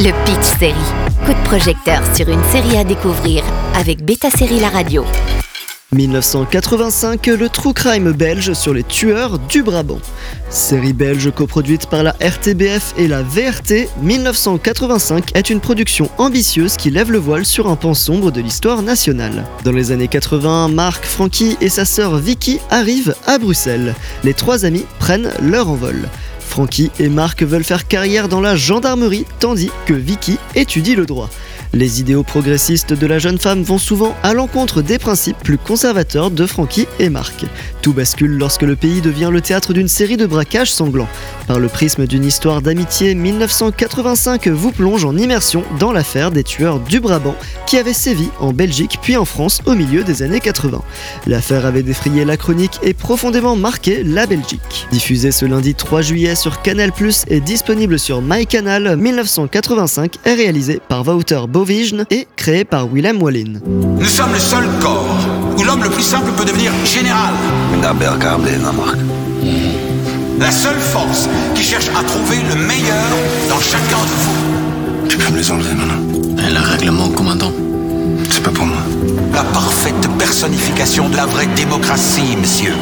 Le Pitch Série. Coup de projecteur sur une série à découvrir avec Beta Série La Radio. 1985, le true crime belge sur les tueurs du Brabant. Série belge coproduite par la RTBF et la VRT, 1985 est une production ambitieuse qui lève le voile sur un pan sombre de l'histoire nationale. Dans les années 80, Marc, Frankie et sa sœur Vicky arrivent à Bruxelles. Les trois amis prennent leur envol. Frankie et Marc veulent faire carrière dans la gendarmerie tandis que Vicky étudie le droit. Les idéaux progressistes de la jeune femme vont souvent à l'encontre des principes plus conservateurs de Frankie et Marc. Tout bascule lorsque le pays devient le théâtre d'une série de braquages sanglants. Par le prisme d'une histoire d'amitié, 1985 vous plonge en immersion dans l'affaire des tueurs du Brabant qui avait sévi en Belgique puis en France au milieu des années 80. L'affaire avait défrayé la chronique et profondément marqué la Belgique. Diffusé ce lundi 3 juillet sur Canal+, et disponible sur MyCanal, 1985 est réalisé par Wouter Et créé par Willem Wallin. Nous sommes le seul corps où l'homme le plus simple peut devenir général. La seule force qui cherche à trouver le meilleur dans chacun de vous. Tu peux me les enlever maintenant Et le règlement, commandant C'est pas pour moi. La parfaite personnification de la vraie démocratie, monsieur.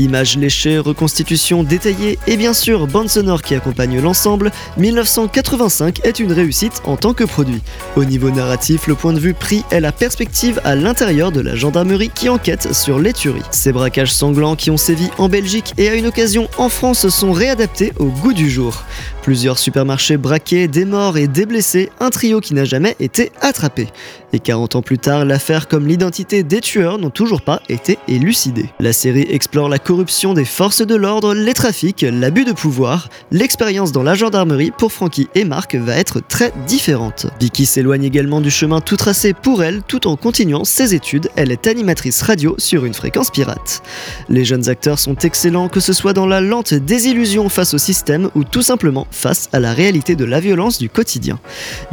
Images léchées, reconstitutions détaillées et bien sûr bande sonore qui accompagne l'ensemble, 1985 est une réussite en tant que produit. Au niveau narratif, le point de vue pris est la perspective à l'intérieur de la gendarmerie qui enquête sur les tueries. Ces braquages sanglants qui ont sévi en Belgique et à une occasion en France sont réadaptés au goût du jour. Plusieurs supermarchés braqués, des morts et des blessés, un trio qui n'a jamais été attrapé. Et 40 ans plus tard, l'affaire comme l'identité des tueurs n'ont toujours pas été élucidées. La série explore la corruption des forces de l'ordre, les trafics, l'abus de pouvoir. L'expérience dans la gendarmerie pour Frankie et Marc va être très différente. Vicky s'éloigne également du chemin tout tracé pour elle tout en continuant ses études. Elle est animatrice radio sur une fréquence pirate. Les jeunes acteurs sont excellents, que ce soit dans la lente désillusion face au système ou tout simplement face à la réalité de la violence du quotidien.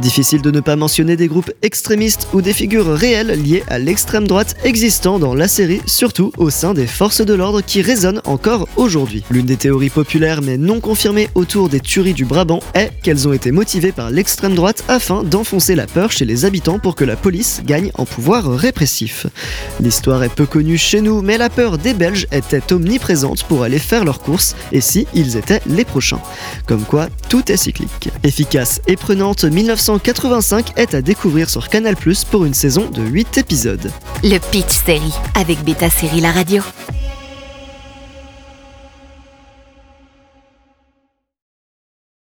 Difficile de ne pas mentionner des groupes extrémistes ou des figures réelles liées à l'extrême droite existant dans la série, surtout au sein des forces de l'ordre qui résonnent encore aujourd'hui. L'une des théories populaires mais non confirmées autour des tueries du Brabant est qu'elles ont été motivées par l'extrême droite afin d'enfoncer la peur chez les habitants pour que la police gagne en pouvoir répressif. L'histoire est peu connue chez nous, mais la peur des Belges était omniprésente pour aller faire leurs courses et si ils étaient les prochains. Comme quoi, tout est cyclique. Efficace et prenante, 1985 est à découvrir sur Canal+, pour une saison de 8 épisodes. Le Pitch Série avec Beta Série La Radio.